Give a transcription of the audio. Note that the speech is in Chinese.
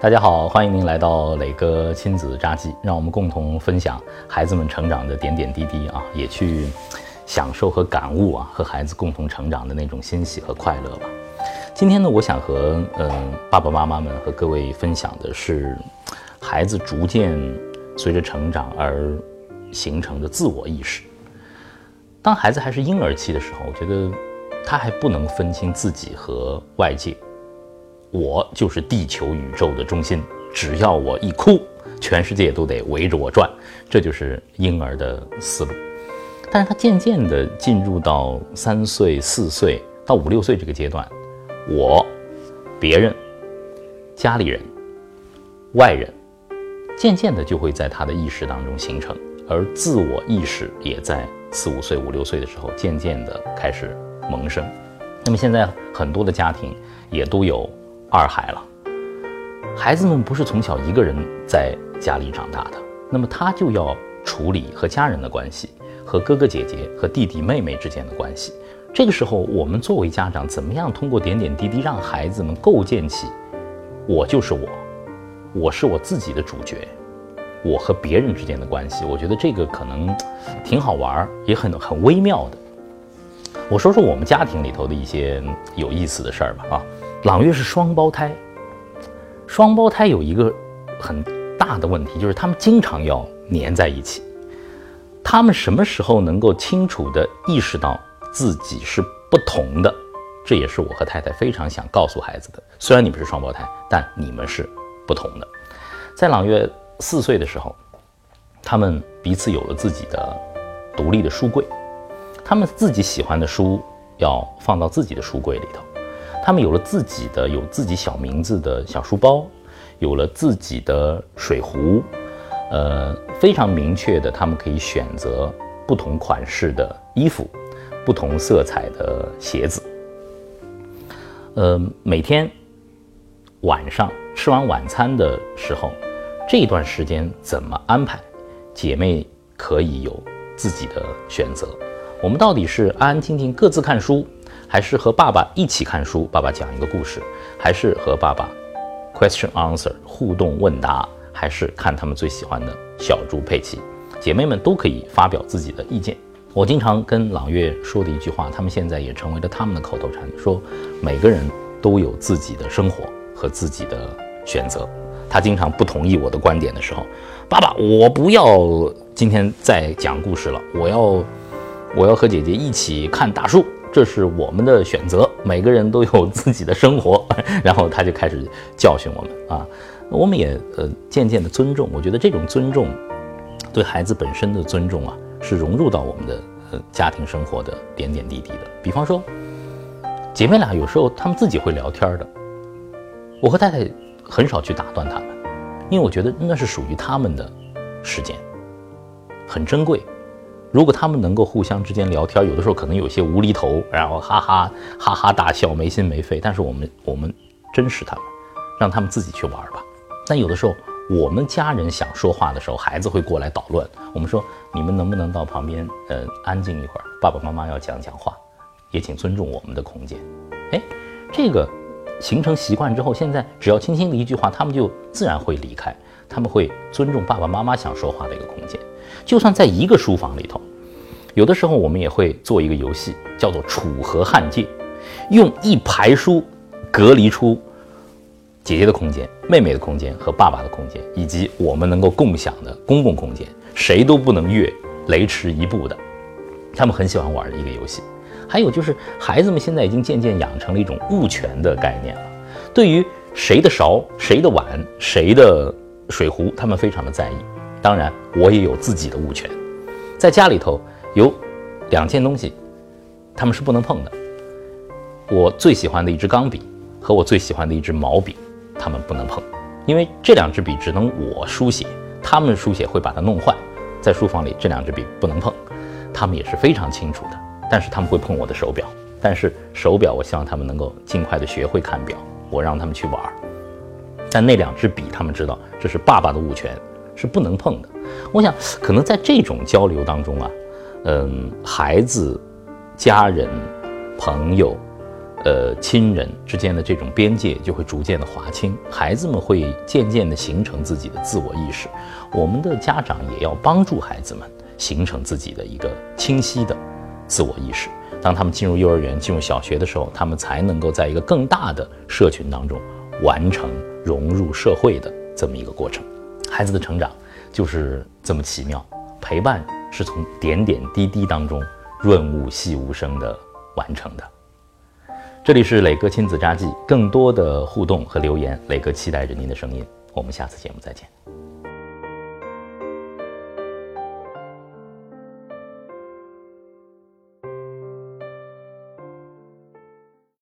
大家好，欢迎您来到磊哥亲子札记，让我们共同分享孩子们成长的点点滴滴啊，也去享受和感悟啊，和孩子共同成长的那种欣喜和快乐吧。今天呢，我想和嗯爸爸妈妈们和各位分享的是，孩子逐渐随着成长而形成的自我意识。当孩子还是婴儿期的时候，我觉得他还不能分清自己和外界。我就是地球宇宙的中心，只要我一哭，全世界都得围着我转，这就是婴儿的思路。但是他渐渐地进入到三岁、四岁到五六岁这个阶段，我、别人、家里人、外人，渐渐的就会在他的意识当中形成，而自我意识也在四五岁、五六岁的时候渐渐的开始萌生。那么现在很多的家庭也都有。二孩了，孩子们不是从小一个人在家里长大的，那么他就要处理和家人的关系，和哥哥姐姐和弟弟妹妹之间的关系。这个时候，我们作为家长，怎么样通过点点滴滴让孩子们构建起“我就是我，我是我自己的主角”，我和别人之间的关系？我觉得这个可能挺好玩，也很很微妙的。我说说我们家庭里头的一些有意思的事儿吧，啊。朗月是双胞胎，双胞胎有一个很大的问题，就是他们经常要粘在一起。他们什么时候能够清楚地意识到自己是不同的？这也是我和太太非常想告诉孩子的。虽然你们是双胞胎，但你们是不同的。在朗月四岁的时候，他们彼此有了自己的独立的书柜，他们自己喜欢的书要放到自己的书柜里头。他们有了自己的有自己小名字的小书包，有了自己的水壶，呃，非常明确的，他们可以选择不同款式的衣服，不同色彩的鞋子。呃，每天晚上吃完晚餐的时候，这段时间怎么安排，姐妹可以有自己的选择。我们到底是安安静静各自看书？还是和爸爸一起看书，爸爸讲一个故事；还是和爸爸 question answer 互动问答；还是看他们最喜欢的小猪佩奇。姐妹们都可以发表自己的意见。我经常跟朗月说的一句话，他们现在也成为了他们的口头禅：说每个人都有自己的生活和自己的选择。他经常不同意我的观点的时候，爸爸，我不要今天再讲故事了，我要我要和姐姐一起看大树。这是我们的选择，每个人都有自己的生活。然后他就开始教训我们啊，我们也呃渐渐的尊重。我觉得这种尊重，对孩子本身的尊重啊，是融入到我们的呃家庭生活的点点滴滴的。比方说，姐妹俩有时候她们自己会聊天的，我和太太很少去打断他们，因为我觉得那是属于他们的时间，很珍贵。如果他们能够互相之间聊天，有的时候可能有些无厘头，然后哈哈哈哈大笑，没心没肺。但是我们我们珍视他们，让他们自己去玩吧。但有的时候我们家人想说话的时候，孩子会过来捣乱。我们说你们能不能到旁边呃安静一会儿？爸爸妈妈要讲讲话，也请尊重我们的空间。哎，这个形成习惯之后，现在只要轻轻的一句话，他们就自然会离开，他们会尊重爸爸妈妈想说话的一个空间。就算在一个书房里头，有的时候我们也会做一个游戏，叫做楚河汉界，用一排书隔离出姐姐的空间、妹妹的空间和爸爸的空间，以及我们能够共享的公共空间，谁都不能越雷池一步的。他们很喜欢玩的一个游戏。还有就是，孩子们现在已经渐渐养成了一种物权的概念了，对于谁的勺、谁的碗、谁的水壶，他们非常的在意。当然，我也有自己的物权，在家里头有两件东西，他们是不能碰的。我最喜欢的一支钢笔和我最喜欢的一支毛笔，他们不能碰，因为这两支笔只能我书写，他们书写会把它弄坏。在书房里，这两支笔不能碰，他们也是非常清楚的。但是他们会碰我的手表，但是手表我希望他们能够尽快的学会看表，我让他们去玩儿。但那两支笔，他们知道这是爸爸的物权。是不能碰的。我想，可能在这种交流当中啊，嗯，孩子、家人、朋友，呃，亲人之间的这种边界就会逐渐的划清，孩子们会渐渐的形成自己的自我意识。我们的家长也要帮助孩子们形成自己的一个清晰的自我意识。当他们进入幼儿园、进入小学的时候，他们才能够在一个更大的社群当中完成融入社会的这么一个过程。孩子的成长就是这么奇妙，陪伴是从点点滴滴当中润物细无声的完成的。这里是磊哥亲子札记，更多的互动和留言，磊哥期待着您的声音。我们下次节目再见。